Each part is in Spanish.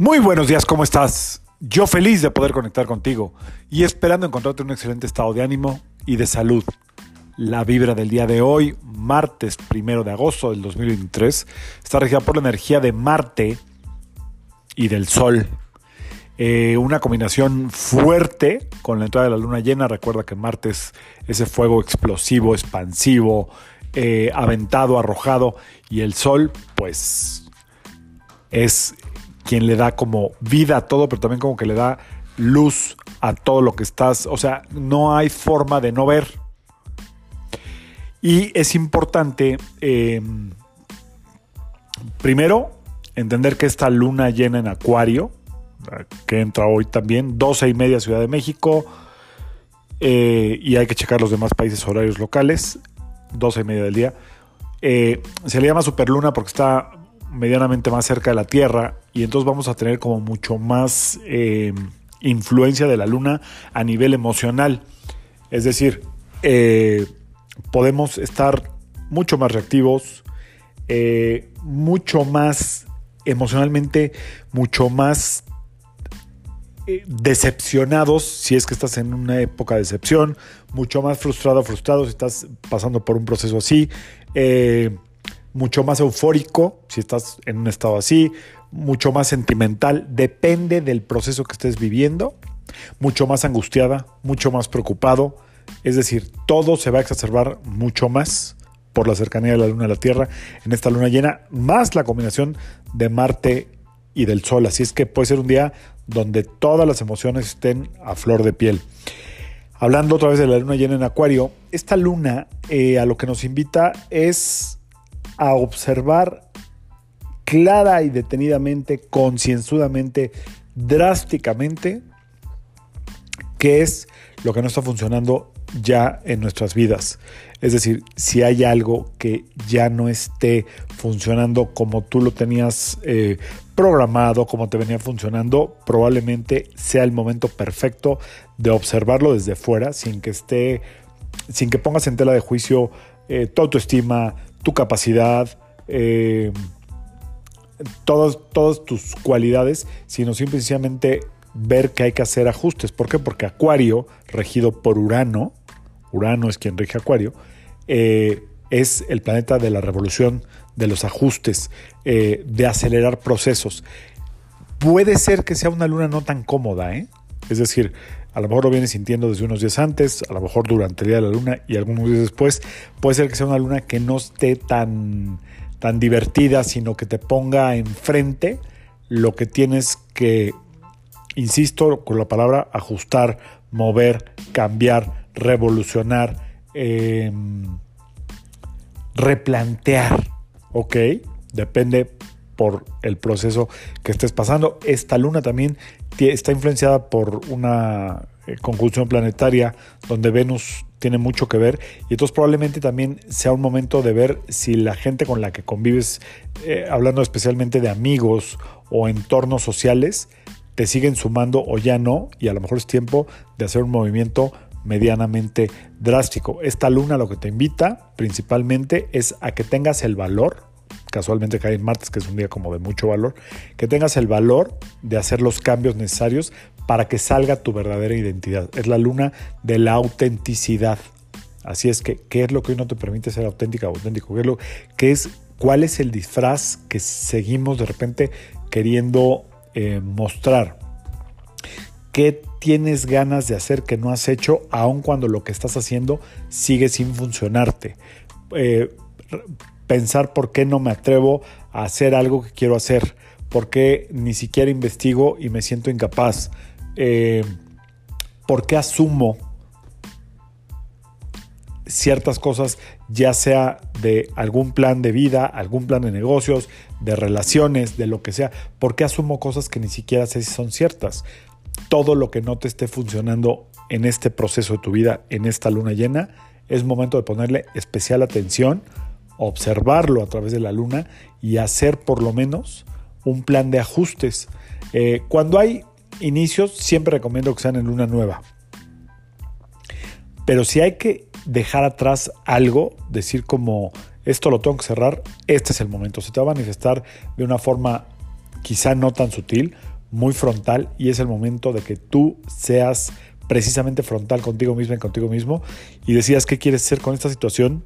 Muy buenos días, ¿cómo estás? Yo feliz de poder conectar contigo y esperando encontrarte un excelente estado de ánimo y de salud. La vibra del día de hoy, martes primero de agosto del 2023, está regida por la energía de Marte y del Sol. Eh, una combinación fuerte con la entrada de la luna llena. Recuerda que Marte es ese fuego explosivo, expansivo, eh, aventado, arrojado. Y el Sol, pues, es quien le da como vida a todo, pero también como que le da luz a todo lo que estás. O sea, no hay forma de no ver. Y es importante, eh, primero, entender que esta luna llena en Acuario, que entra hoy también, 12 y media Ciudad de México, eh, y hay que checar los demás países horarios locales, 12 y media del día. Eh, se le llama superluna porque está medianamente más cerca de la Tierra y entonces vamos a tener como mucho más eh, influencia de la Luna a nivel emocional. Es decir, eh, podemos estar mucho más reactivos, eh, mucho más emocionalmente, mucho más decepcionados si es que estás en una época de decepción, mucho más frustrado, frustrado si estás pasando por un proceso así mucho más eufórico, si estás en un estado así, mucho más sentimental, depende del proceso que estés viviendo, mucho más angustiada, mucho más preocupado, es decir, todo se va a exacerbar mucho más por la cercanía de la luna a la Tierra en esta luna llena, más la combinación de Marte y del Sol, así es que puede ser un día donde todas las emociones estén a flor de piel. Hablando otra vez de la luna llena en Acuario, esta luna eh, a lo que nos invita es a observar clara y detenidamente, concienzudamente, drásticamente, qué es lo que no está funcionando ya en nuestras vidas. Es decir, si hay algo que ya no esté funcionando como tú lo tenías eh, programado, como te venía funcionando, probablemente sea el momento perfecto de observarlo desde fuera, sin que esté, sin que pongas en tela de juicio eh, tu autoestima, tu capacidad, eh, todas, todas tus cualidades, sino simplemente ver que hay que hacer ajustes. ¿Por qué? Porque Acuario, regido por Urano, Urano es quien rige Acuario, eh, es el planeta de la revolución, de los ajustes, eh, de acelerar procesos. Puede ser que sea una luna no tan cómoda, ¿eh? Es decir, a lo mejor lo vienes sintiendo desde unos días antes, a lo mejor durante el día de la luna y algunos días después. Puede ser que sea una luna que no esté tan, tan divertida, sino que te ponga enfrente lo que tienes que, insisto con la palabra, ajustar, mover, cambiar, revolucionar, em, replantear. ¿Ok? Depende por el proceso que estés pasando. Esta luna también está influenciada por una eh, conjunción planetaria donde Venus tiene mucho que ver y entonces probablemente también sea un momento de ver si la gente con la que convives, eh, hablando especialmente de amigos o entornos sociales, te siguen sumando o ya no y a lo mejor es tiempo de hacer un movimiento medianamente drástico. Esta luna lo que te invita principalmente es a que tengas el valor casualmente cae en martes, que es un día como de mucho valor, que tengas el valor de hacer los cambios necesarios para que salga tu verdadera identidad. Es la luna de la autenticidad. Así es que, ¿qué es lo que hoy no te permite ser auténtica o auténtico? ¿Qué es, lo, es ¿Cuál es el disfraz que seguimos de repente queriendo eh, mostrar? ¿Qué tienes ganas de hacer que no has hecho, aun cuando lo que estás haciendo sigue sin funcionarte? Eh, pensar por qué no me atrevo a hacer algo que quiero hacer, por qué ni siquiera investigo y me siento incapaz, eh, por qué asumo ciertas cosas, ya sea de algún plan de vida, algún plan de negocios, de relaciones, de lo que sea, por qué asumo cosas que ni siquiera sé si son ciertas. Todo lo que no te esté funcionando en este proceso de tu vida, en esta luna llena, es momento de ponerle especial atención observarlo a través de la luna y hacer por lo menos un plan de ajustes. Eh, cuando hay inicios, siempre recomiendo que sean en luna nueva. Pero si hay que dejar atrás algo, decir como esto lo tengo que cerrar, este es el momento. Se te va a manifestar de una forma quizá no tan sutil, muy frontal y es el momento de que tú seas precisamente frontal contigo mismo y contigo mismo y decidas qué quieres hacer con esta situación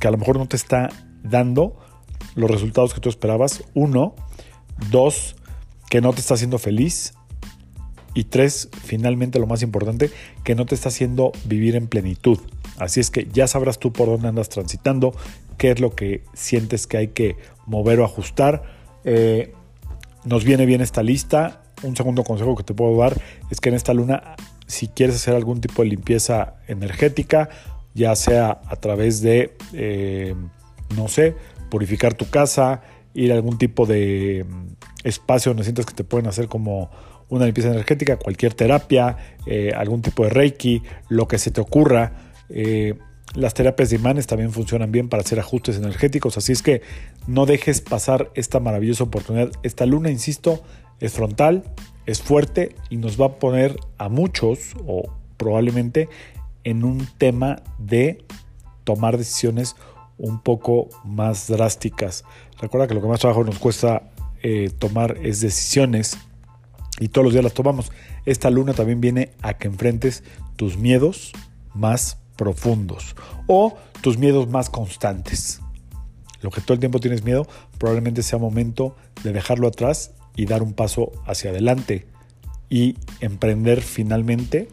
que a lo mejor no te está dando los resultados que tú esperabas. Uno, dos, que no te está haciendo feliz. Y tres, finalmente lo más importante, que no te está haciendo vivir en plenitud. Así es que ya sabrás tú por dónde andas transitando, qué es lo que sientes que hay que mover o ajustar. Eh, nos viene bien esta lista. Un segundo consejo que te puedo dar es que en esta luna, si quieres hacer algún tipo de limpieza energética, ya sea a través de, eh, no sé, purificar tu casa, ir a algún tipo de mm, espacio donde sientas que te pueden hacer como una limpieza energética, cualquier terapia, eh, algún tipo de reiki, lo que se te ocurra. Eh, las terapias de imanes también funcionan bien para hacer ajustes energéticos, así es que no dejes pasar esta maravillosa oportunidad. Esta luna, insisto, es frontal, es fuerte y nos va a poner a muchos, o probablemente, en un tema de tomar decisiones un poco más drásticas. Recuerda que lo que más trabajo nos cuesta eh, tomar es decisiones y todos los días las tomamos. Esta luna también viene a que enfrentes tus miedos más profundos o tus miedos más constantes. Lo que todo el tiempo tienes miedo, probablemente sea momento de dejarlo atrás y dar un paso hacia adelante y emprender finalmente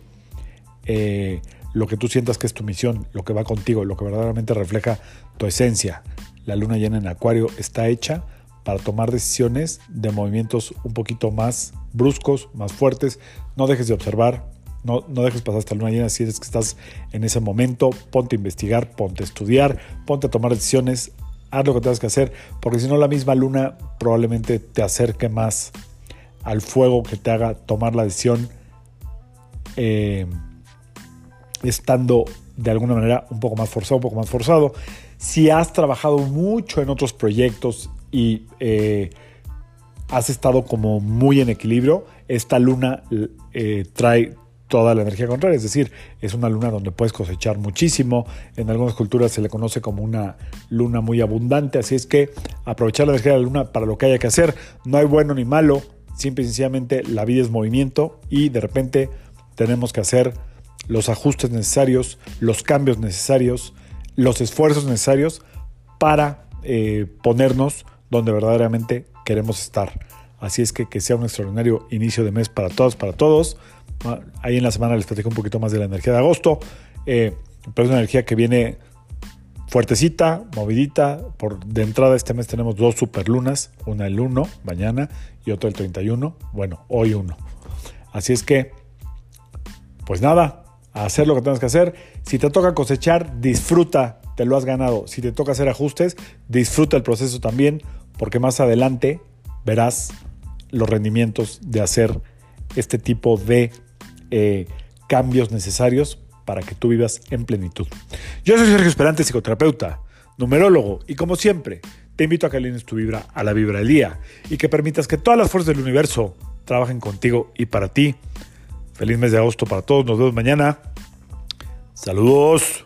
eh, lo que tú sientas que es tu misión, lo que va contigo, lo que verdaderamente refleja tu esencia. La luna llena en Acuario está hecha para tomar decisiones de movimientos un poquito más bruscos, más fuertes. No dejes de observar, no, no dejes pasar esta luna llena si es que estás en ese momento. Ponte a investigar, ponte a estudiar, ponte a tomar decisiones, haz lo que tengas que hacer, porque si no la misma luna probablemente te acerque más al fuego que te haga tomar la decisión. Eh, estando de alguna manera un poco más forzado, un poco más forzado. Si has trabajado mucho en otros proyectos y eh, has estado como muy en equilibrio, esta luna eh, trae toda la energía contraria, es decir, es una luna donde puedes cosechar muchísimo, en algunas culturas se le conoce como una luna muy abundante, así es que aprovechar la energía de la luna para lo que haya que hacer, no hay bueno ni malo, simple y sencillamente la vida es movimiento y de repente tenemos que hacer los ajustes necesarios, los cambios necesarios, los esfuerzos necesarios para eh, ponernos donde verdaderamente queremos estar. Así es que que sea un extraordinario inicio de mes para todos, para todos. Ah, ahí en la semana les platico un poquito más de la energía de agosto, eh, pero es una energía que viene fuertecita, movidita. Por de entrada este mes tenemos dos superlunas, una el 1 mañana y otra el 31, bueno, hoy uno. Así es que, pues nada, hacer lo que tengas que hacer. Si te toca cosechar, disfruta, te lo has ganado. Si te toca hacer ajustes, disfruta el proceso también, porque más adelante verás los rendimientos de hacer este tipo de eh, cambios necesarios para que tú vivas en plenitud. Yo soy Sergio Esperante, psicoterapeuta, numerólogo, y como siempre, te invito a que alines tu vibra a la vibra del día y que permitas que todas las fuerzas del universo trabajen contigo y para ti Feliz mes de agosto para todos. Nos vemos mañana. Saludos.